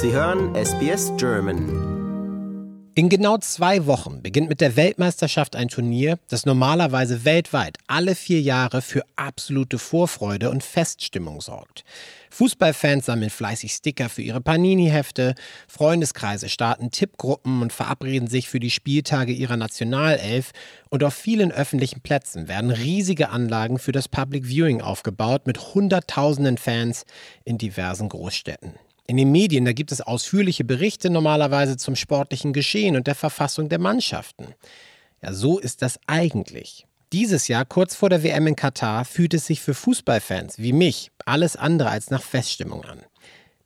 Sie hören SBS German. In genau zwei Wochen beginnt mit der Weltmeisterschaft ein Turnier, das normalerweise weltweit alle vier Jahre für absolute Vorfreude und Feststimmung sorgt. Fußballfans sammeln fleißig Sticker für ihre Panini-Hefte, Freundeskreise starten Tippgruppen und verabreden sich für die Spieltage ihrer Nationalelf und auf vielen öffentlichen Plätzen werden riesige Anlagen für das Public Viewing aufgebaut mit Hunderttausenden Fans in diversen Großstädten. In den Medien, da gibt es ausführliche Berichte normalerweise zum sportlichen Geschehen und der Verfassung der Mannschaften. Ja, so ist das eigentlich. Dieses Jahr, kurz vor der WM in Katar, fühlt es sich für Fußballfans wie mich alles andere als nach Feststimmung an.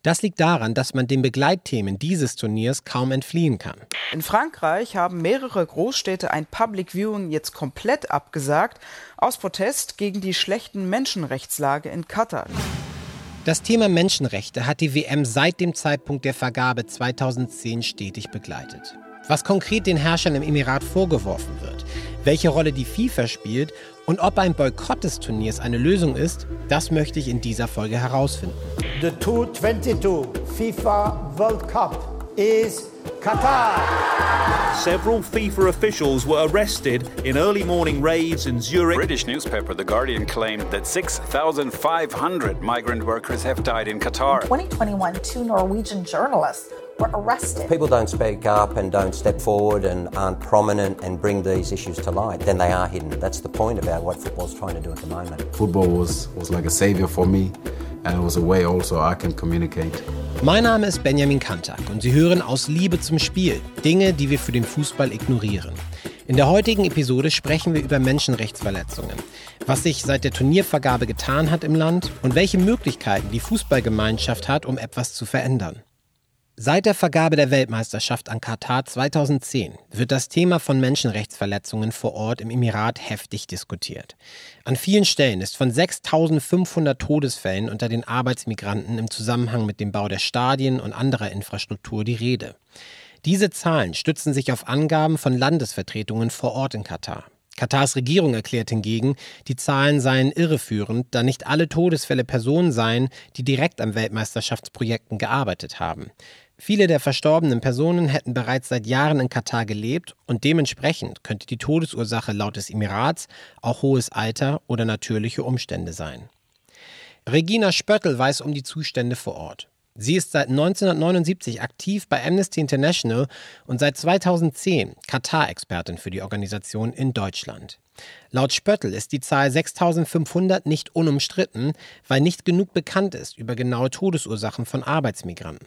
Das liegt daran, dass man den Begleitthemen dieses Turniers kaum entfliehen kann. In Frankreich haben mehrere Großstädte ein Public Viewing jetzt komplett abgesagt, aus Protest gegen die schlechten Menschenrechtslage in Katar. Das Thema Menschenrechte hat die WM seit dem Zeitpunkt der Vergabe 2010 stetig begleitet. Was konkret den Herrschern im Emirat vorgeworfen wird, welche Rolle die FIFA spielt und ob ein Boykott des Turniers eine Lösung ist, das möchte ich in dieser Folge herausfinden. The 2022 FIFA World Cup is Qatar. Several FIFA officials were arrested in early morning raids in Zurich. British newspaper The Guardian claimed that 6,500 migrant workers have died in Qatar. In 2021, two Norwegian journalists were arrested. People don't speak up and don't step forward and aren't prominent and bring these issues to light, then they are hidden. That's the point about what football's trying to do at the moment. Football was, was like a savior for me and it was a way also I can communicate. Mein Name ist Benjamin Kantak und Sie hören aus Liebe zum Spiel Dinge, die wir für den Fußball ignorieren. In der heutigen Episode sprechen wir über Menschenrechtsverletzungen, was sich seit der Turniervergabe getan hat im Land und welche Möglichkeiten die Fußballgemeinschaft hat, um etwas zu verändern. Seit der Vergabe der Weltmeisterschaft an Katar 2010 wird das Thema von Menschenrechtsverletzungen vor Ort im Emirat heftig diskutiert. An vielen Stellen ist von 6500 Todesfällen unter den Arbeitsmigranten im Zusammenhang mit dem Bau der Stadien und anderer Infrastruktur die Rede. Diese Zahlen stützen sich auf Angaben von Landesvertretungen vor Ort in Katar. Katars Regierung erklärt hingegen, die Zahlen seien irreführend, da nicht alle Todesfälle Personen seien, die direkt an Weltmeisterschaftsprojekten gearbeitet haben. Viele der verstorbenen Personen hätten bereits seit Jahren in Katar gelebt und dementsprechend könnte die Todesursache laut des Emirats auch hohes Alter oder natürliche Umstände sein. Regina Spöttl weiß um die Zustände vor Ort. Sie ist seit 1979 aktiv bei Amnesty International und seit 2010 Katar-Expertin für die Organisation in Deutschland. Laut Spöttl ist die Zahl 6500 nicht unumstritten, weil nicht genug bekannt ist über genaue Todesursachen von Arbeitsmigranten.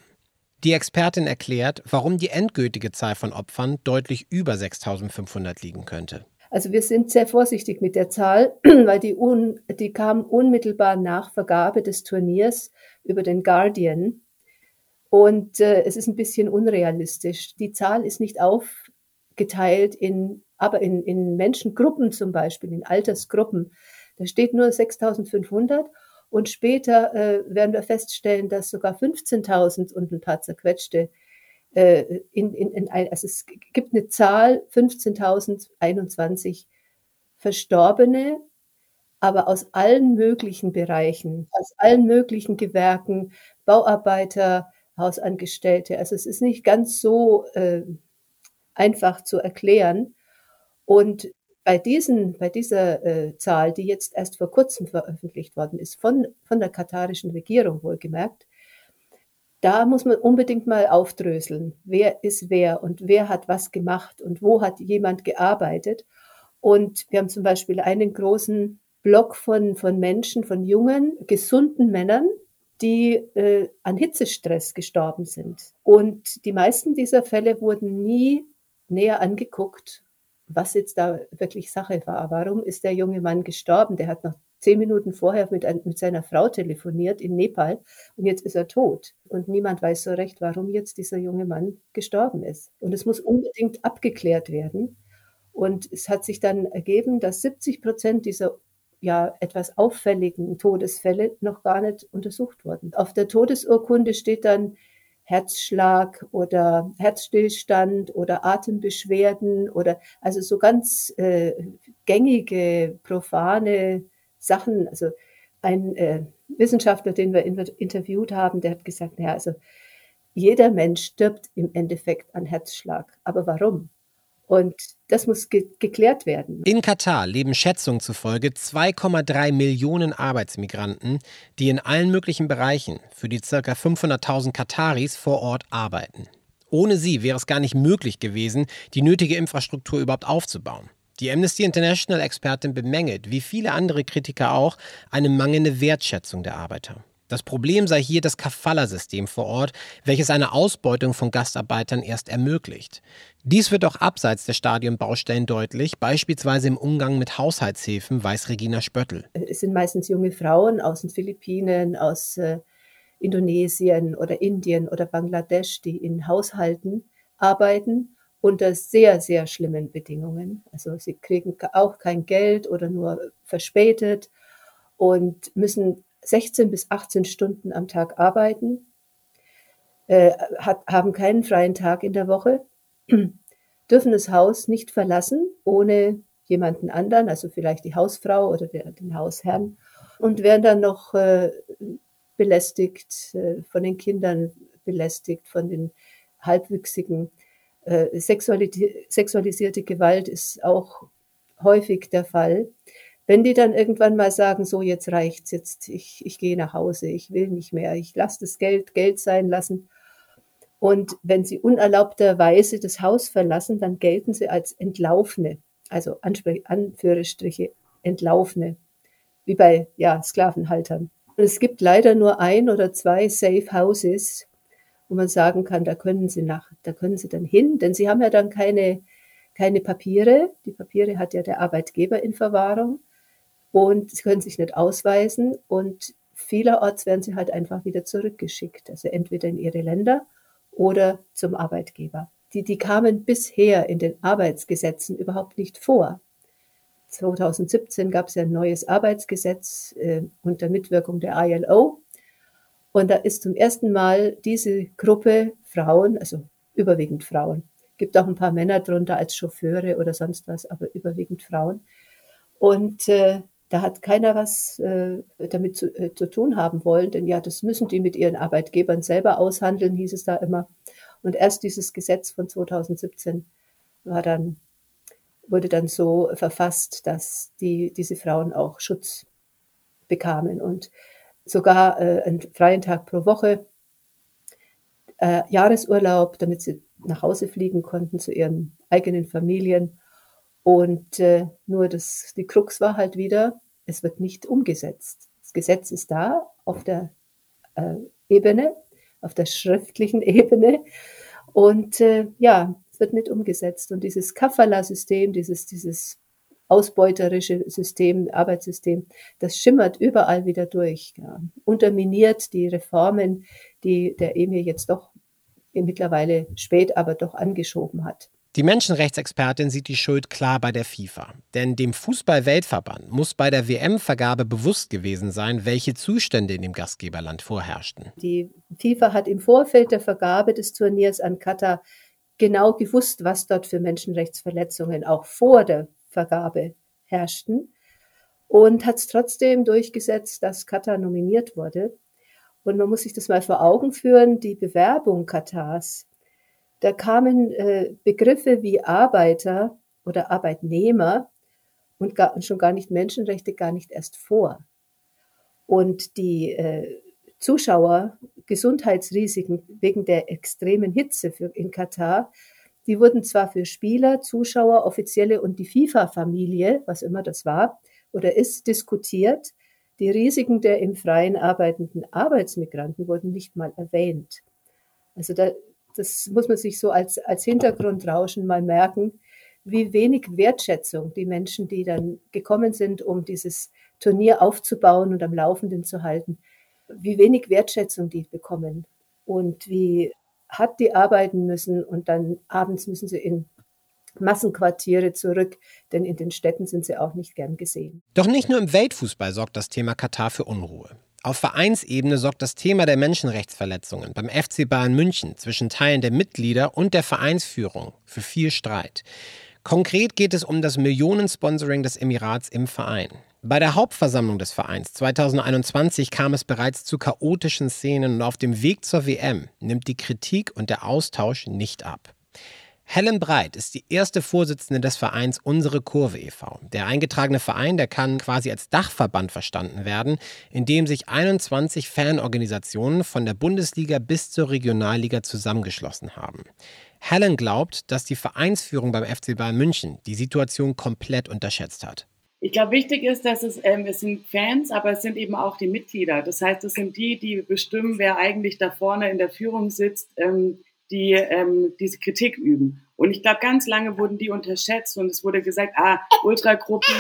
Die Expertin erklärt, warum die endgültige Zahl von Opfern deutlich über 6500 liegen könnte. Also wir sind sehr vorsichtig mit der Zahl, weil die, un, die kam unmittelbar nach Vergabe des Turniers über den Guardian. Und äh, es ist ein bisschen unrealistisch. Die Zahl ist nicht aufgeteilt in, aber in, in Menschengruppen zum Beispiel, in Altersgruppen. Da steht nur 6500 und später äh, werden wir feststellen, dass sogar 15.000 und ein paar zerquetschte äh, in, in, in ein, also es gibt eine Zahl 15.021 Verstorbene, aber aus allen möglichen Bereichen, aus allen möglichen Gewerken, Bauarbeiter, Hausangestellte. Also es ist nicht ganz so äh, einfach zu erklären. Und bei, diesen, bei dieser äh, Zahl, die jetzt erst vor kurzem veröffentlicht worden ist, von, von der katarischen Regierung wohlgemerkt, da muss man unbedingt mal aufdröseln, wer ist wer und wer hat was gemacht und wo hat jemand gearbeitet. Und wir haben zum Beispiel einen großen Block von, von Menschen, von jungen, gesunden Männern, die äh, an Hitzestress gestorben sind. Und die meisten dieser Fälle wurden nie näher angeguckt was jetzt da wirklich Sache war. Warum ist der junge Mann gestorben? Der hat noch zehn Minuten vorher mit, mit seiner Frau telefoniert in Nepal und jetzt ist er tot. Und niemand weiß so recht, warum jetzt dieser junge Mann gestorben ist. Und es muss unbedingt abgeklärt werden. Und es hat sich dann ergeben, dass 70 Prozent dieser ja etwas auffälligen Todesfälle noch gar nicht untersucht wurden. Auf der Todesurkunde steht dann Herzschlag oder Herzstillstand oder Atembeschwerden oder also so ganz äh, gängige, profane Sachen. Also ein äh, Wissenschaftler, den wir interviewt haben, der hat gesagt, naja, also jeder Mensch stirbt im Endeffekt an Herzschlag. Aber warum? Und das muss ge geklärt werden. In Katar leben Schätzungen zufolge 2,3 Millionen Arbeitsmigranten, die in allen möglichen Bereichen für die ca. 500.000 Kataris vor Ort arbeiten. Ohne sie wäre es gar nicht möglich gewesen, die nötige Infrastruktur überhaupt aufzubauen. Die Amnesty International-Expertin bemängelt, wie viele andere Kritiker auch, eine mangelnde Wertschätzung der Arbeiter. Das Problem sei hier das Kafala-System vor Ort, welches eine Ausbeutung von Gastarbeitern erst ermöglicht. Dies wird auch abseits der Stadionbaustellen deutlich, beispielsweise im Umgang mit Haushaltshilfen, weiß Regina Spöttl. Es sind meistens junge Frauen aus den Philippinen, aus äh, Indonesien oder Indien oder Bangladesch, die in Haushalten arbeiten unter sehr, sehr schlimmen Bedingungen. Also sie kriegen auch kein Geld oder nur verspätet und müssen 16 bis 18 Stunden am Tag arbeiten, äh, hat, haben keinen freien Tag in der Woche, dürfen das Haus nicht verlassen ohne jemanden anderen, also vielleicht die Hausfrau oder der, den Hausherrn, und werden dann noch äh, belästigt, äh, von den Kindern belästigt, von den Halbwüchsigen. Äh, sexualisierte Gewalt ist auch häufig der Fall. Wenn die dann irgendwann mal sagen, so jetzt reicht's, jetzt ich, ich gehe nach Hause, ich will nicht mehr, ich lasse das Geld Geld sein lassen. Und wenn sie unerlaubterweise das Haus verlassen, dann gelten sie als Entlaufene, also Anführungsstriche Entlaufene, wie bei ja, Sklavenhaltern. Und es gibt leider nur ein oder zwei Safe Houses, wo man sagen kann, da können sie nach, da können sie dann hin, denn sie haben ja dann keine, keine Papiere. Die Papiere hat ja der Arbeitgeber in Verwahrung und sie können sich nicht ausweisen und vielerorts werden sie halt einfach wieder zurückgeschickt, also entweder in ihre Länder oder zum Arbeitgeber. Die, die kamen bisher in den Arbeitsgesetzen überhaupt nicht vor. 2017 gab es ja ein neues Arbeitsgesetz äh, unter Mitwirkung der ILO. Und da ist zum ersten Mal diese Gruppe Frauen, also überwiegend Frauen, gibt auch ein paar Männer drunter als Chauffeure oder sonst was, aber überwiegend Frauen. Und äh, da hat keiner was äh, damit zu, äh, zu tun haben wollen, denn ja, das müssen die mit ihren Arbeitgebern selber aushandeln, hieß es da immer. Und erst dieses Gesetz von 2017 war dann, wurde dann so verfasst, dass die, diese Frauen auch Schutz bekamen und sogar äh, einen freien Tag pro Woche, äh, Jahresurlaub, damit sie nach Hause fliegen konnten zu ihren eigenen Familien und äh, nur das, die Krux war halt wieder, es wird nicht umgesetzt. Das Gesetz ist da auf der äh, Ebene, auf der schriftlichen Ebene. Und äh, ja, es wird nicht umgesetzt. Und dieses Kafala-System, dieses, dieses ausbeuterische System, Arbeitssystem, das schimmert überall wieder durch, ja. unterminiert die Reformen, die der Emir jetzt doch mittlerweile spät, aber doch angeschoben hat. Die Menschenrechtsexpertin sieht die Schuld klar bei der FIFA. Denn dem Fußball-Weltverband muss bei der WM-Vergabe bewusst gewesen sein, welche Zustände in dem Gastgeberland vorherrschten. Die FIFA hat im Vorfeld der Vergabe des Turniers an Katar genau gewusst, was dort für Menschenrechtsverletzungen auch vor der Vergabe herrschten und hat es trotzdem durchgesetzt, dass Katar nominiert wurde. Und man muss sich das mal vor Augen führen, die Bewerbung Katars da kamen äh, Begriffe wie Arbeiter oder Arbeitnehmer und, gar, und schon gar nicht Menschenrechte gar nicht erst vor. Und die äh, Zuschauer, Gesundheitsrisiken wegen der extremen Hitze für, in Katar, die wurden zwar für Spieler, Zuschauer, Offizielle und die FIFA-Familie, was immer das war oder ist, diskutiert. Die Risiken der im Freien arbeitenden Arbeitsmigranten wurden nicht mal erwähnt. Also da das muss man sich so als, als Hintergrundrauschen mal merken, wie wenig Wertschätzung die Menschen, die dann gekommen sind, um dieses Turnier aufzubauen und am Laufenden zu halten, wie wenig Wertschätzung die bekommen und wie hart die arbeiten müssen und dann abends müssen sie in Massenquartiere zurück, denn in den Städten sind sie auch nicht gern gesehen. Doch nicht nur im Weltfußball sorgt das Thema Katar für Unruhe. Auf Vereinsebene sorgt das Thema der Menschenrechtsverletzungen beim FC Bayern München zwischen Teilen der Mitglieder und der Vereinsführung für viel Streit. Konkret geht es um das Millionensponsoring des Emirats im Verein. Bei der Hauptversammlung des Vereins 2021 kam es bereits zu chaotischen Szenen und auf dem Weg zur WM nimmt die Kritik und der Austausch nicht ab. Helen Breit ist die erste Vorsitzende des Vereins Unsere Kurve e.V. Der eingetragene Verein, der kann quasi als Dachverband verstanden werden, in dem sich 21 Fanorganisationen von der Bundesliga bis zur Regionalliga zusammengeschlossen haben. Helen glaubt, dass die Vereinsführung beim FC Bayern München die Situation komplett unterschätzt hat. Ich glaube, wichtig ist, dass es, ähm, es sind Fans, aber es sind eben auch die Mitglieder. Das heißt, es sind die, die bestimmen, wer eigentlich da vorne in der Führung sitzt, ähm, die ähm, diese Kritik üben. Und ich glaube, ganz lange wurden die unterschätzt und es wurde gesagt, ah, Ultragruppen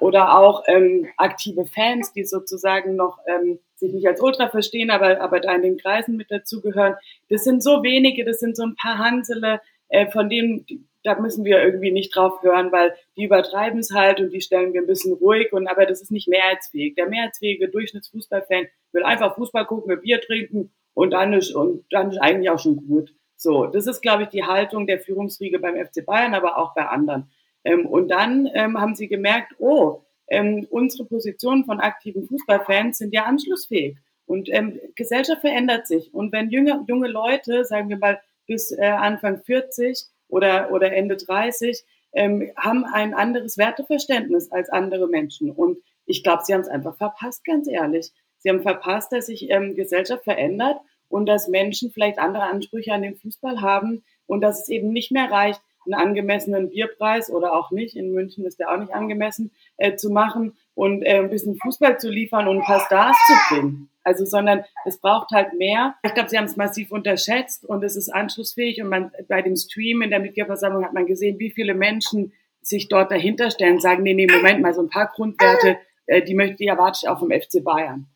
oder auch ähm, aktive Fans, die sozusagen noch ähm, sich nicht als Ultra verstehen, aber, aber da in den Kreisen mit dazugehören. Das sind so wenige, das sind so ein paar Hansele, äh, von denen, da müssen wir irgendwie nicht drauf hören, weil die übertreiben es halt und die stellen wir ein bisschen ruhig und aber das ist nicht mehrheitsfähig. Der mehrheitsfähige Durchschnittsfußballfan will einfach Fußball gucken, ein Bier trinken und dann ist, und dann ist eigentlich auch schon gut. So, das ist, glaube ich, die Haltung der Führungsriege beim FC Bayern, aber auch bei anderen. Ähm, und dann ähm, haben sie gemerkt, oh, ähm, unsere Positionen von aktiven Fußballfans sind ja anschlussfähig. Und ähm, Gesellschaft verändert sich. Und wenn junge, junge Leute, sagen wir mal bis äh, Anfang 40 oder, oder Ende 30, ähm, haben ein anderes Werteverständnis als andere Menschen. Und ich glaube, sie haben es einfach verpasst, ganz ehrlich. Sie haben verpasst, dass sich ähm, Gesellschaft verändert und dass Menschen vielleicht andere Ansprüche an den Fußball haben und dass es eben nicht mehr reicht, einen angemessenen Bierpreis oder auch nicht, in München ist der auch nicht angemessen, äh, zu machen und äh, ein bisschen Fußball zu liefern und ein paar Stars zu bringen. Also, sondern es braucht halt mehr. Ich glaube, sie haben es massiv unterschätzt und es ist anschlussfähig. Und man, bei dem Stream in der Mitgliederversammlung hat man gesehen, wie viele Menschen sich dort dahinter stellen, sagen, nee, nee, Moment mal, so ein paar Grundwerte, äh, die möchte, die erwarte ich auch vom FC Bayern.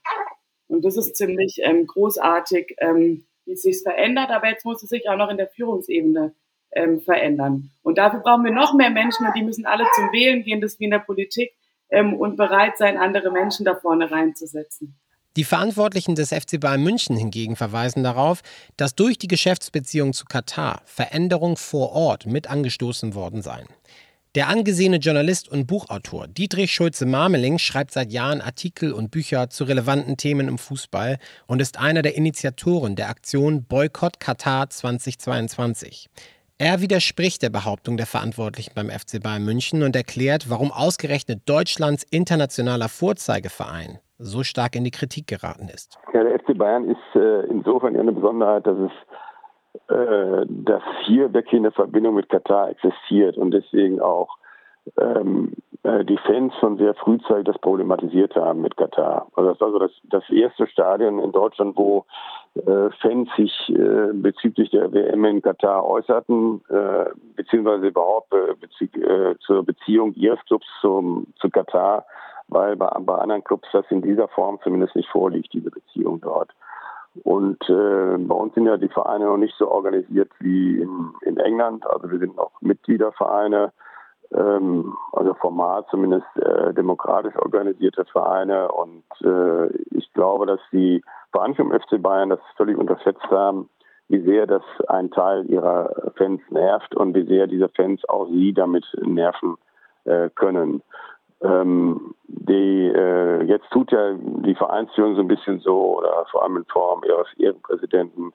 Und das ist ziemlich ähm, großartig, ähm, wie es sich verändert. Aber jetzt muss es sich auch noch in der Führungsebene ähm, verändern. Und dafür brauchen wir noch mehr Menschen und die müssen alle zum Wählen gehen, das wie in der Politik, ähm, und bereit sein, andere Menschen da vorne reinzusetzen. Die Verantwortlichen des FC Bayern München hingegen verweisen darauf, dass durch die Geschäftsbeziehung zu Katar Veränderungen vor Ort mit angestoßen worden seien. Der angesehene Journalist und Buchautor Dietrich Schulze-Marmeling schreibt seit Jahren Artikel und Bücher zu relevanten Themen im Fußball und ist einer der Initiatoren der Aktion Boykott Katar 2022. Er widerspricht der Behauptung der Verantwortlichen beim FC Bayern München und erklärt, warum ausgerechnet Deutschlands internationaler Vorzeigeverein so stark in die Kritik geraten ist. Ja, der FC Bayern ist äh, insofern eine Besonderheit, dass es äh, dass hier wirklich eine Verbindung mit Katar existiert und deswegen auch ähm, äh, die Fans schon sehr frühzeitig das problematisiert haben mit Katar. Also das ist also das, das erste Stadion in Deutschland, wo äh, Fans sich äh, bezüglich der WM in Katar äußerten, äh, beziehungsweise überhaupt äh, bezü äh, zur Beziehung ihres Clubs zum, zu Katar, weil bei, bei anderen Clubs das in dieser Form zumindest nicht vorliegt, diese Beziehung dort. Und äh, bei uns sind ja die Vereine noch nicht so organisiert wie in, in England. Also wir sind noch Mitgliedervereine, ähm, also formal zumindest äh, demokratisch organisierte Vereine. Und äh, ich glaube, dass die Vereine im FC Bayern das völlig unterschätzt haben, wie sehr das ein Teil ihrer Fans nervt und wie sehr diese Fans auch sie damit nerven äh, können. Ähm, die, äh, jetzt tut ja die Vereinsführung so ein bisschen so, oder vor allem in Form ihres Ehrenpräsidenten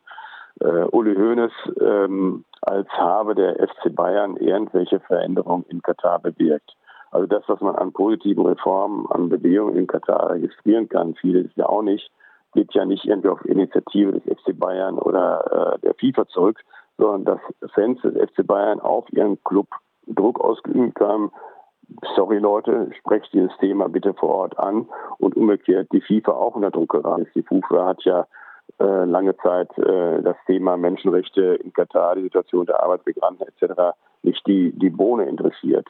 äh, Uli Hoeneß, ähm, als habe der FC Bayern irgendwelche Veränderungen in Katar bewirkt. Also das, was man an positiven Reformen, an Bewegungen in Katar registrieren kann, vieles ja auch nicht, geht ja nicht irgendwie auf Initiative des FC Bayern oder äh, der FIFA zurück, sondern dass Fans des FC Bayern auf ihren Club Druck ausgeübt haben, sorry Leute, sprecht dieses Thema bitte vor Ort an und umgekehrt die FIFA auch unter Druck geraten. Die FIFA hat ja äh, lange Zeit äh, das Thema Menschenrechte in Katar, die Situation der Arbeitsmigranten etc. nicht die, die Bohne interessiert.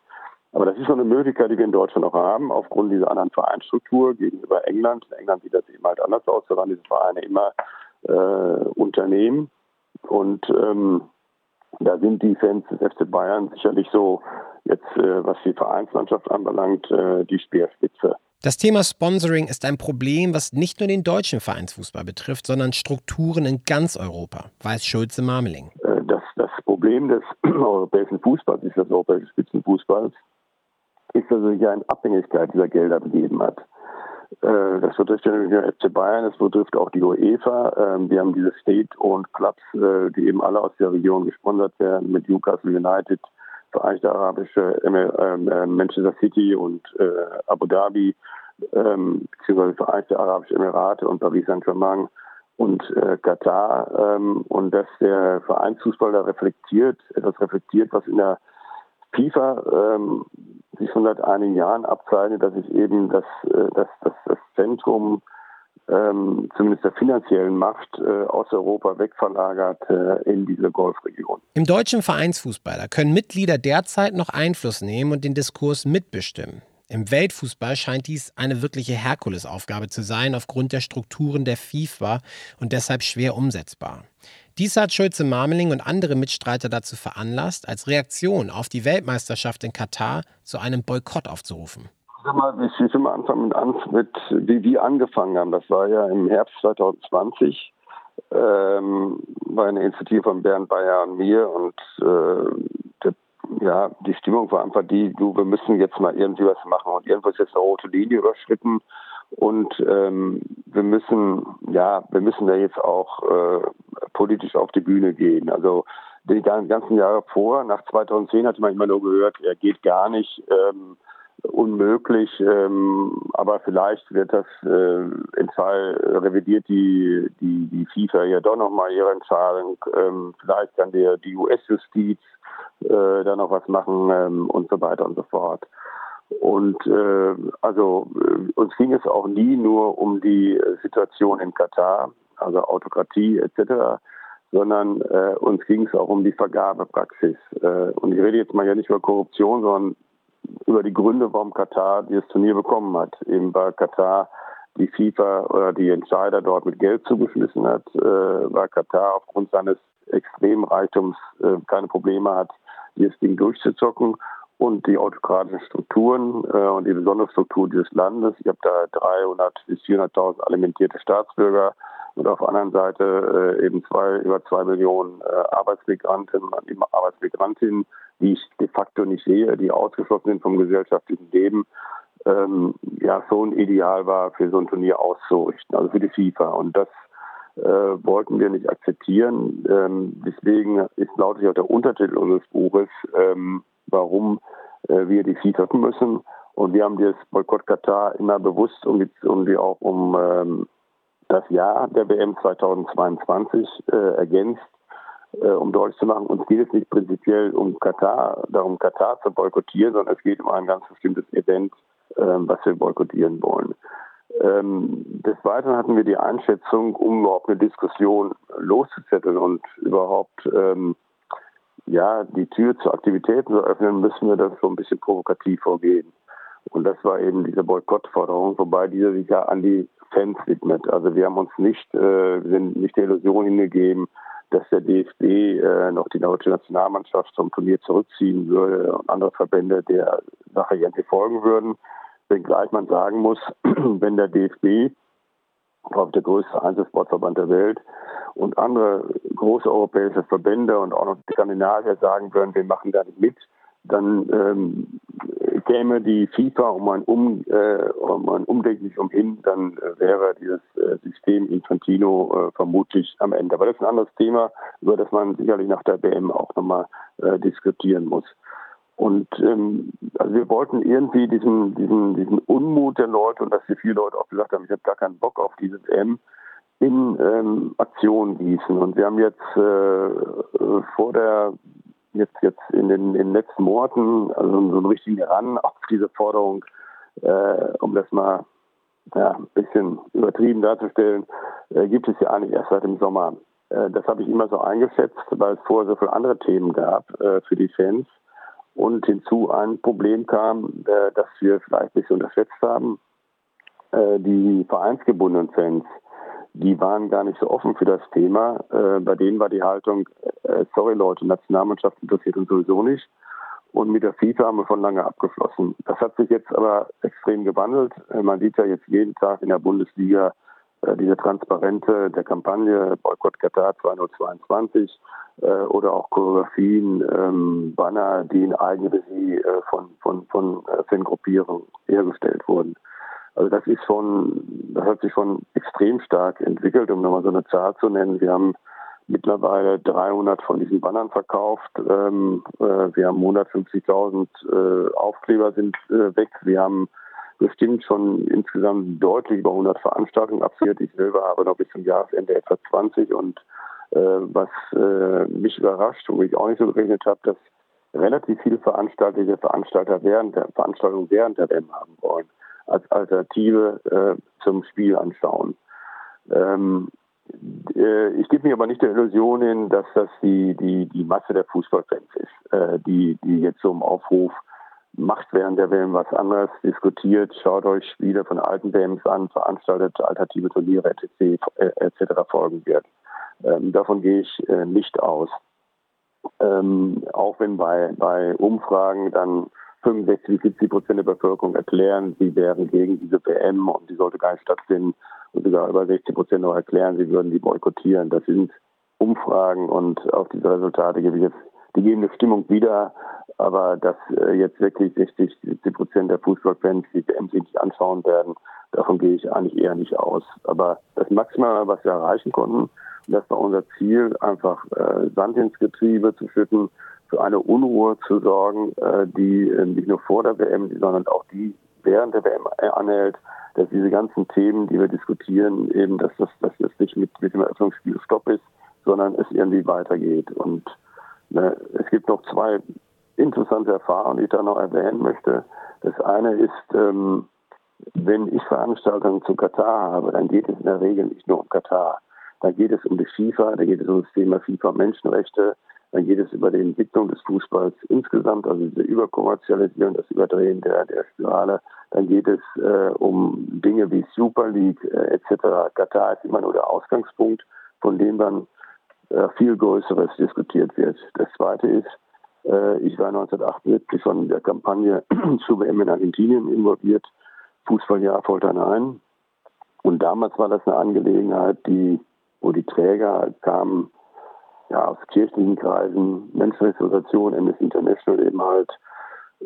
Aber das ist so eine Möglichkeit, die wir in Deutschland auch haben, aufgrund dieser anderen Vereinsstruktur gegenüber England. In England sieht das eben halt anders aus, da waren diese Vereine immer äh, Unternehmen. Und ähm, da sind die Fans des FC Bayern sicherlich so jetzt, äh, was die Vereinslandschaft anbelangt, äh, die Speerspitze. Das Thema Sponsoring ist ein Problem, was nicht nur den deutschen Vereinsfußball betrifft, sondern Strukturen in ganz Europa, weiß Schulze Marmeling. Äh, das, das Problem des europäischen Fußballs ist das europäische Spitzenfußballs, ist, dass er sich ja in Abhängigkeit dieser Gelder begeben hat. Äh, das betrifft ja nicht nur FC Bayern, das betrifft auch die UEFA. Ähm, wir haben diese State-owned Clubs, äh, die eben alle aus der Region gesponsert werden, mit Newcastle United, Vereinigte Arabische, ähm, äh, Manchester City und Abu Dhabi, ähm, beziehungsweise Vereinigte Arabische Emirate und Paris Saint-Germain und Katar. und dass der Vereinsfußball da reflektiert, etwas reflektiert, was in der FIFA sich schon seit einigen Jahren abzeichnet, dass sich eben das, äh, das, das, das Zentrum ähm, zumindest der finanziellen Macht äh, aus Europa wegverlagert äh, in diese Golfregion. Im deutschen Vereinsfußballer können Mitglieder derzeit noch Einfluss nehmen und den Diskurs mitbestimmen. Im Weltfußball scheint dies eine wirkliche Herkulesaufgabe zu sein aufgrund der Strukturen der FIFA und deshalb schwer umsetzbar. Dies hat Schulze Marmeling und andere Mitstreiter dazu veranlasst, als Reaktion auf die Weltmeisterschaft in Katar zu einem Boykott aufzurufen. Ich will mal anfangen mit, wie wir angefangen haben. Das war ja im Herbst 2020 ähm, war eine Initiative von Bernd Bayer und mir und äh, der, ja, die Stimmung war einfach die, du, wir müssen jetzt mal irgendwie was machen und irgendwas ist jetzt eine rote Linie überschritten und ähm, wir müssen, ja, wir müssen da jetzt auch äh, politisch auf die Bühne gehen. Also die ganzen Jahre vor, nach 2010 hatte man immer nur gehört, er geht gar nicht, ähm, unmöglich, ähm, aber vielleicht wird das äh, im Fall revidiert die, die, die FIFA ja doch nochmal ihre Entscheidung, ähm, vielleicht kann der, die US-Justiz äh, da noch was machen ähm, und so weiter und so fort. Und äh, also äh, uns ging es auch nie nur um die Situation in Katar, also Autokratie etc., sondern äh, uns ging es auch um die Vergabepraxis. Äh, und ich rede jetzt mal ja nicht über Korruption, sondern über die Gründe, warum Katar dieses Turnier bekommen hat. Eben weil Katar die FIFA oder die Entscheider dort mit Geld zugeschmissen hat, äh, weil Katar aufgrund seines extremen Reichtums äh, keine Probleme hat, dieses Ding durchzuzocken und die autokratischen Strukturen äh, und die besondere Struktur dieses Landes. Ich habe da 300 bis 400.000 alimentierte Staatsbürger und auf der anderen Seite äh, eben zwei, über zwei Millionen äh, Arbeitsmigranten, Arbeitsmigrantinnen, die ich de facto nicht sehe, die ausgeschlossen sind vom gesellschaftlichen Leben. Ähm, ja, so ein Ideal war, für so ein Turnier auszurichten, also für die FIFA. Und das äh, wollten wir nicht akzeptieren. Ähm, deswegen ist lautet auch der Untertitel unseres Buches, ähm, warum äh, wir die FIFA müssen. Und wir haben das Boykott Katar immer bewusst um die, um die auch um ähm, das Jahr der WM 2022 äh, ergänzt, um deutlich zu machen, uns geht es nicht prinzipiell um Katar, darum Katar zu boykottieren, sondern es geht um ein ganz bestimmtes Event, äh, was wir boykottieren wollen. Ähm, des Weiteren hatten wir die Einschätzung, um überhaupt eine Diskussion loszuzetteln und überhaupt ähm, ja, die Tür zu Aktivitäten zu öffnen, müssen wir das so ein bisschen provokativ vorgehen. Und das war eben diese Boykottforderung, wobei diese sich ja an die Fans widmet. Also wir haben uns nicht, äh, sind nicht der Illusion hingegeben, dass der DFB äh, noch die deutsche Nationalmannschaft zum Turnier zurückziehen würde und andere Verbände der Sache irgendwie folgen würden. Wenngleich man sagen muss, wenn der DFB auf der größte Einzelsportverband der Welt und andere große europäische Verbände und auch noch die Skandinavier sagen würden, wir machen da nicht mit, dann ähm, käme die FIFA um ein, um, äh, um ein Umdenken nicht umhin, dann äh, wäre dieses äh, System Infantino äh, vermutlich am Ende. Aber das ist ein anderes Thema, über das man sicherlich nach der WM auch nochmal äh, diskutieren muss. Und ähm, also wir wollten irgendwie diesen, diesen, diesen Unmut der Leute und dass hier viele Leute auch gesagt haben, ich habe gar keinen Bock auf diese WM, in ähm, Aktion gießen. Und wir haben jetzt äh, vor der jetzt jetzt in den, in den letzten Monaten also so einen richtigen Ran auf diese Forderung, äh, um das mal ja, ein bisschen übertrieben darzustellen, äh, gibt es ja eigentlich erst seit dem Sommer. Äh, das habe ich immer so eingeschätzt, weil es vorher so viele andere Themen gab äh, für die Fans. Und hinzu ein Problem kam, äh, das wir vielleicht ein bisschen unterschätzt haben. Äh, die vereinsgebundenen Fans die waren gar nicht so offen für das Thema. Äh, bei denen war die Haltung, äh, sorry Leute, Nationalmannschaft interessiert uns sowieso nicht. Und mit der FIFA haben wir von lange abgeschlossen. Das hat sich jetzt aber extrem gewandelt. Äh, man sieht ja jetzt jeden Tag in der Bundesliga äh, diese Transparente der Kampagne Boykott Katar 2022 äh, oder auch Choreografien, ähm, Banner, die in Eigenregie äh, von, von, von Fangruppierungen hergestellt wurden. Also das ist schon, das hat sich schon extrem stark entwickelt, um nochmal so eine Zahl zu nennen. Wir haben mittlerweile 300 von diesen Bannern verkauft. Ähm, äh, wir haben 150.000 äh, Aufkleber sind äh, weg. Wir haben bestimmt schon insgesamt deutlich über 100 Veranstaltungen absolviert. Ich selber habe noch bis zum Jahresende etwa 20 und äh, was äh, mich überrascht, wo ich auch nicht so gerechnet habe, dass relativ viele Veranstalter, Veranstalter während der Veranstaltung während der WM haben wollen, als Alternative äh, zum Spiel anschauen. Ähm, äh, ich gebe mir aber nicht der Illusion hin, dass das die, die, die Masse der Fußballfans ist, äh, die, die jetzt so im Aufruf macht während der WM was anderes, diskutiert, schaut euch Spiele von alten WMs an, veranstaltet alternative Turniere etc. etc. folgen wird. Ähm, davon gehe ich äh, nicht aus. Ähm, auch wenn bei, bei Umfragen dann 65 70 Prozent der Bevölkerung erklären, sie wären gegen diese WM und die sollte gar nicht stattfinden und sogar über 60 Prozent noch erklären, sie würden die boykottieren. Das sind Umfragen und auf diese Resultate gebe ich jetzt die geben eine Stimmung wieder, aber dass äh, jetzt wirklich 60, 70 Prozent der Fußballfans die WM sich nicht anschauen werden, davon gehe ich eigentlich eher nicht aus. Aber das Maximale, was wir erreichen konnten, das war unser Ziel, einfach äh, Sand ins Getriebe zu schütten, für eine Unruhe zu sorgen, äh, die äh, nicht nur vor der WM, sondern auch die während der WM anhält, dass diese ganzen Themen, die wir diskutieren, eben, dass das, dass das nicht mit, mit dem Eröffnungsspiel Stopp ist, sondern es irgendwie weitergeht. Und Ne, es gibt noch zwei interessante Erfahrungen, die ich da noch erwähnen möchte. Das eine ist, ähm, wenn ich Veranstaltungen zu Katar habe, dann geht es in der Regel nicht nur um Katar. Da geht es um die FIFA, da geht es um das Thema FIFA-Menschenrechte, dann geht es über die Entwicklung des Fußballs insgesamt, also diese Überkommerzialisierung, das Überdrehen der, der Spirale. Dann geht es äh, um Dinge wie Super League äh, etc. Katar ist immer nur der Ausgangspunkt, von dem dann äh, viel Größeres diskutiert wird. Das Zweite ist, äh, ich war 1978 schon in der Kampagne zu WM in Argentinien involviert, Fußballjahr Folter Nein. Und damals war das eine Angelegenheit, die, wo die Träger kamen, ja, aus kirchlichen Kreisen, Menschenrechtsorganisationen, Amnesty International eben halt,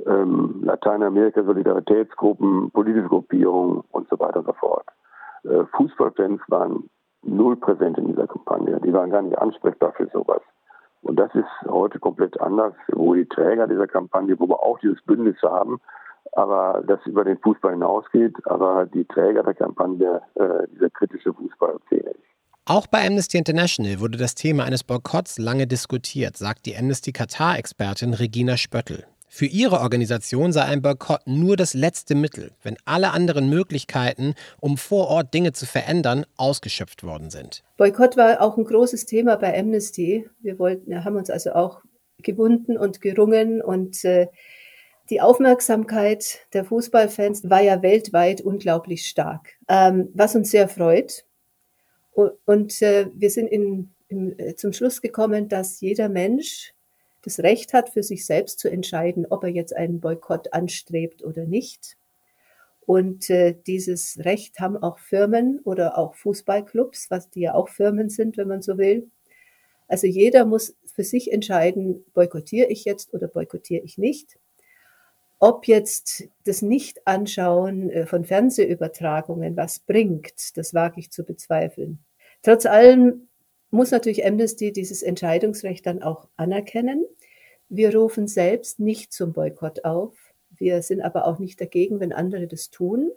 ähm, Lateinamerika, Solidaritätsgruppen, politische Gruppierungen und so weiter und so fort. Äh, Fußballfans waren null präsent in dieser Kampagne. Die waren gar nicht ansprechbar für sowas. Und das ist heute komplett anders, wo die Träger dieser Kampagne, wo wir auch dieses Bündnis haben, aber das über den Fußball hinausgeht, aber die Träger der Kampagne äh, dieser kritische Fußball fehlen. Auch bei Amnesty International wurde das Thema eines Boykotts lange diskutiert, sagt die Amnesty Katar-Expertin Regina Spöttl. Für ihre Organisation sei ein Boykott nur das letzte Mittel, wenn alle anderen Möglichkeiten, um vor Ort Dinge zu verändern, ausgeschöpft worden sind. Boykott war auch ein großes Thema bei Amnesty. Wir wollten, haben uns also auch gewunden und gerungen und äh, die Aufmerksamkeit der Fußballfans war ja weltweit unglaublich stark, ähm, was uns sehr freut. Und, und äh, wir sind in, in, äh, zum Schluss gekommen, dass jeder Mensch das Recht hat, für sich selbst zu entscheiden, ob er jetzt einen Boykott anstrebt oder nicht. Und äh, dieses Recht haben auch Firmen oder auch Fußballclubs, was die ja auch Firmen sind, wenn man so will. Also jeder muss für sich entscheiden, boykottiere ich jetzt oder boykottiere ich nicht. Ob jetzt das Nicht-Anschauen äh, von Fernsehübertragungen was bringt, das wage ich zu bezweifeln. Trotz allem muss natürlich Amnesty dieses Entscheidungsrecht dann auch anerkennen. Wir rufen selbst nicht zum Boykott auf. Wir sind aber auch nicht dagegen, wenn andere das tun.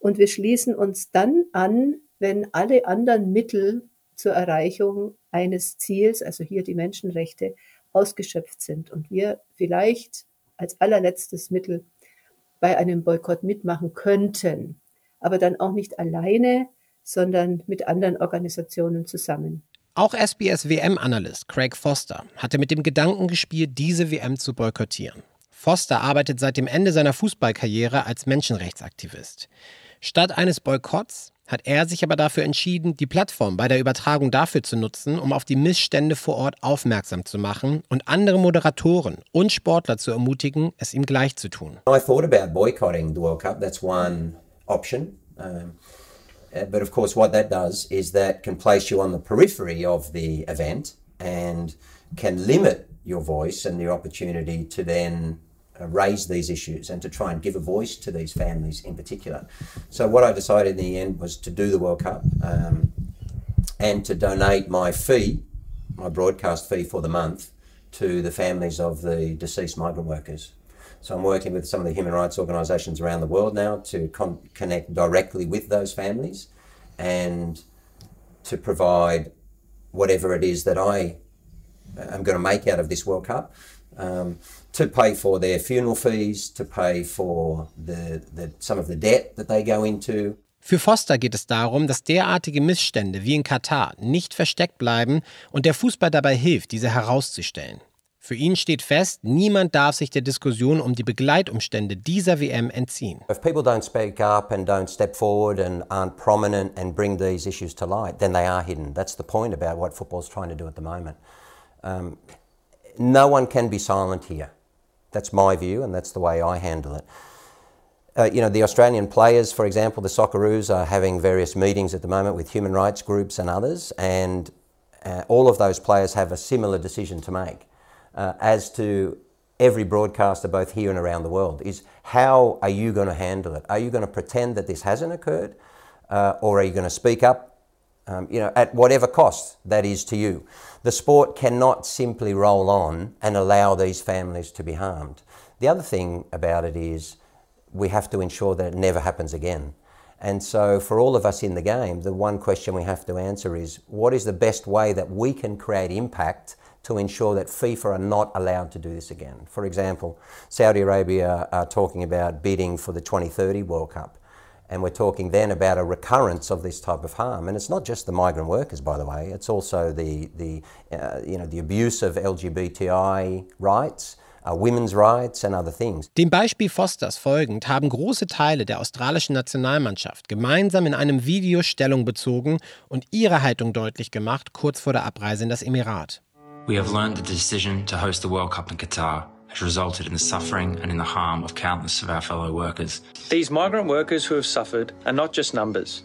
Und wir schließen uns dann an, wenn alle anderen Mittel zur Erreichung eines Ziels, also hier die Menschenrechte, ausgeschöpft sind und wir vielleicht als allerletztes Mittel bei einem Boykott mitmachen könnten, aber dann auch nicht alleine, sondern mit anderen Organisationen zusammen. Auch SBS WM-Analyst Craig Foster hatte mit dem Gedanken gespielt, diese WM zu boykottieren. Foster arbeitet seit dem Ende seiner Fußballkarriere als Menschenrechtsaktivist. Statt eines Boykotts hat er sich aber dafür entschieden, die Plattform bei der Übertragung dafür zu nutzen, um auf die Missstände vor Ort aufmerksam zu machen und andere Moderatoren und Sportler zu ermutigen, es ihm gleich zu tun. I thought about boycotting the World Cup. That's one option. Um Uh, but of course, what that does is that can place you on the periphery of the event and can limit your voice and your opportunity to then raise these issues and to try and give a voice to these families in particular. So, what I decided in the end was to do the World Cup um, and to donate my fee, my broadcast fee for the month, to the families of the deceased migrant workers. So I'm working with some of the human rights organisations around the world now to con- connect directly with those families and to provide whatever it is that I am going to make out of this World Cup. Um, to pay for their funeral fees, to pay for the, the, some of the debt that they go into. Für Foster geht es darum, dass derartige Missstände wie in Katar nicht versteckt bleiben und der Fußball dabei hilft, diese herauszustellen. Für ihn steht fest, niemand darf sich der Diskussion um die Begleitumstände dieser WM entziehen. If people don't speak up and don't step forward and aren't prominent and bring these issues to light, then they are hidden. That's the point about what football's trying to do at the moment. Um, no one can be silent here. That's my view, and that's the way I handle it. Uh, you know, the Australian players, for example, the Socceroos are having various meetings at the moment with human rights groups and others, and uh, all of those players have a similar decision to make uh, as to every broadcaster, both here and around the world, is how are you going to handle it? Are you going to pretend that this hasn't occurred, uh, or are you going to speak up? Um, you know, at whatever cost that is to you. The sport cannot simply roll on and allow these families to be harmed. The other thing about it is we have to ensure that it never happens again. And so, for all of us in the game, the one question we have to answer is what is the best way that we can create impact to ensure that FIFA are not allowed to do this again. For example, Saudi Arabia are talking about bidding for the 2030 World Cup. And we're talking then about a recurrence of this type of harm. And it's not just the migrant workers, by the way. It's also the, the, uh, you know, the abuse of LGBTI rights, uh, women's rights and other things. Dem Beispiel Fosters folgend haben große Teile der australischen Nationalmannschaft gemeinsam in einem Video Stellung bezogen und ihre Haltung deutlich gemacht, kurz vor der Abreise in das Emirat. We have learned the decision to host the World Cup in Qatar has resulted in the suffering and in the harm of countless of our fellow workers. These migrant workers who have suffered are not just numbers.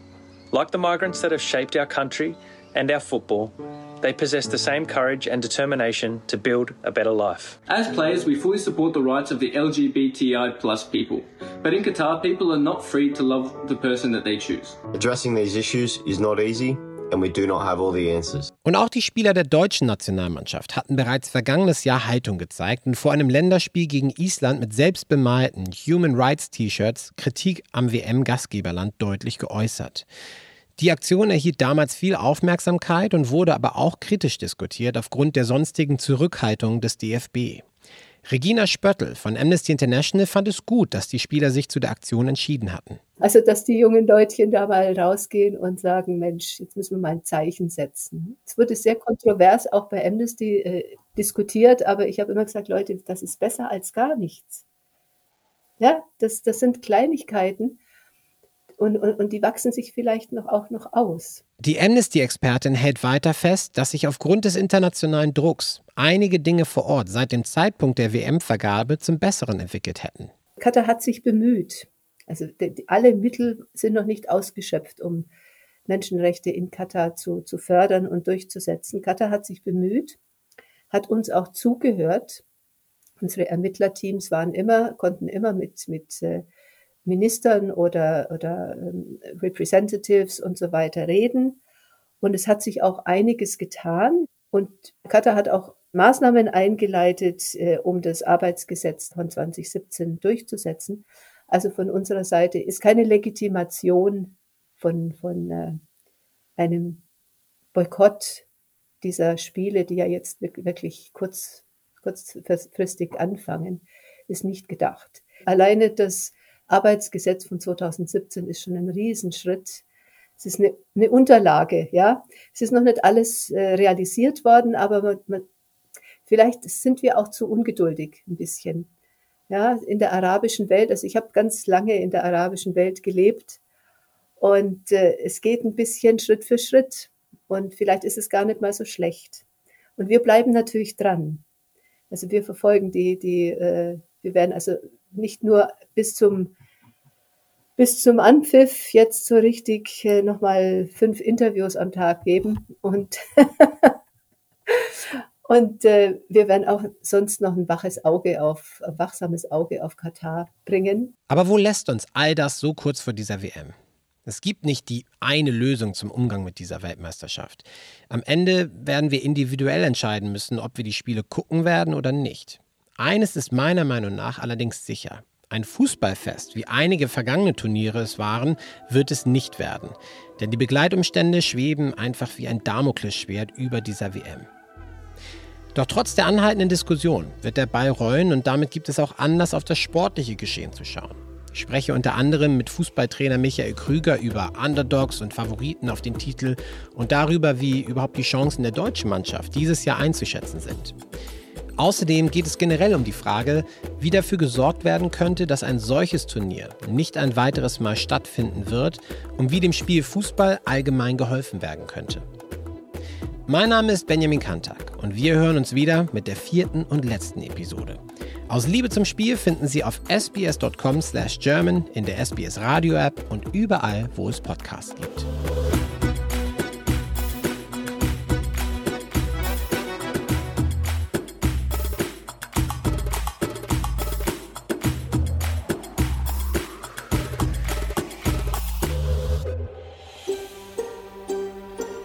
Like the migrants that have shaped our country and our football, they possess the same courage and determination to build a better life. As players, we fully support the rights of the LGBTI plus people. But in Qatar, people are not free to love the person that they choose. Addressing these issues is not easy, Und auch die Spieler der deutschen Nationalmannschaft hatten bereits vergangenes Jahr Haltung gezeigt und vor einem Länderspiel gegen Island mit selbstbemalten Human Rights T-Shirts Kritik am WM-Gastgeberland deutlich geäußert. Die Aktion erhielt damals viel Aufmerksamkeit und wurde aber auch kritisch diskutiert aufgrund der sonstigen Zurückhaltung des DFB. Regina Spöttl von Amnesty International fand es gut, dass die Spieler sich zu der Aktion entschieden hatten. Also, dass die jungen Leutchen da mal rausgehen und sagen, Mensch, jetzt müssen wir mal ein Zeichen setzen. Es wurde sehr kontrovers auch bei Amnesty äh, diskutiert, aber ich habe immer gesagt, Leute, das ist besser als gar nichts. Ja, das, das sind Kleinigkeiten und, und, und die wachsen sich vielleicht noch, auch noch aus. Die Amnesty-Expertin hält weiter fest, dass sich aufgrund des internationalen Drucks einige Dinge vor Ort seit dem Zeitpunkt der WM-Vergabe zum Besseren entwickelt hätten. Katar hat sich bemüht. Also die, alle Mittel sind noch nicht ausgeschöpft, um Menschenrechte in Katar zu, zu fördern und durchzusetzen. Katar hat sich bemüht, hat uns auch zugehört. Unsere Ermittlerteams waren immer, konnten immer mit, mit äh, Ministern oder, oder ähm, Representatives und so weiter reden. Und es hat sich auch einiges getan. Und Katar hat auch Maßnahmen eingeleitet, äh, um das Arbeitsgesetz von 2017 durchzusetzen. Also von unserer Seite ist keine Legitimation von, von äh, einem Boykott dieser Spiele, die ja jetzt wirklich kurz, kurzfristig anfangen, ist nicht gedacht. Alleine das Arbeitsgesetz von 2017 ist schon ein Riesenschritt. Es ist eine, eine Unterlage, ja. Es ist noch nicht alles äh, realisiert worden, aber man, man, vielleicht sind wir auch zu ungeduldig ein bisschen. Ja, in der arabischen Welt, also ich habe ganz lange in der arabischen Welt gelebt und äh, es geht ein bisschen Schritt für Schritt und vielleicht ist es gar nicht mal so schlecht. Und wir bleiben natürlich dran. Also wir verfolgen die, die, äh, wir werden also nicht nur bis zum bis zum Anpfiff jetzt so richtig äh, nochmal fünf Interviews am Tag geben und Und äh, wir werden auch sonst noch ein waches Auge auf, ein wachsames Auge auf Katar bringen. Aber wo lässt uns all das so kurz vor dieser WM? Es gibt nicht die eine Lösung zum Umgang mit dieser Weltmeisterschaft. Am Ende werden wir individuell entscheiden müssen, ob wir die Spiele gucken werden oder nicht. Eines ist meiner Meinung nach allerdings sicher. Ein Fußballfest, wie einige vergangene Turniere es waren, wird es nicht werden. Denn die Begleitumstände schweben einfach wie ein Damoklesschwert über dieser WM. Doch trotz der anhaltenden Diskussion wird der Ball rollen und damit gibt es auch Anlass, auf das sportliche Geschehen zu schauen. Ich spreche unter anderem mit Fußballtrainer Michael Krüger über Underdogs und Favoriten auf den Titel und darüber, wie überhaupt die Chancen der deutschen Mannschaft dieses Jahr einzuschätzen sind. Außerdem geht es generell um die Frage, wie dafür gesorgt werden könnte, dass ein solches Turnier nicht ein weiteres Mal stattfinden wird und wie dem Spiel Fußball allgemein geholfen werden könnte. Mein Name ist Benjamin Kantak und wir hören uns wieder mit der vierten und letzten Episode. Aus Liebe zum Spiel finden Sie auf sbs.com/german in der SBS Radio App und überall, wo es Podcasts gibt.